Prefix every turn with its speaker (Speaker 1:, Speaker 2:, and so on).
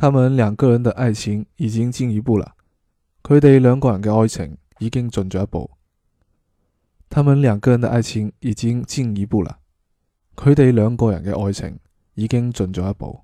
Speaker 1: 他们两个人的爱情已经进一步了，佢哋两个人嘅爱情已经进咗一步。他们两个人的爱情已经进一步了，佢哋两个人嘅爱情已经进咗一步。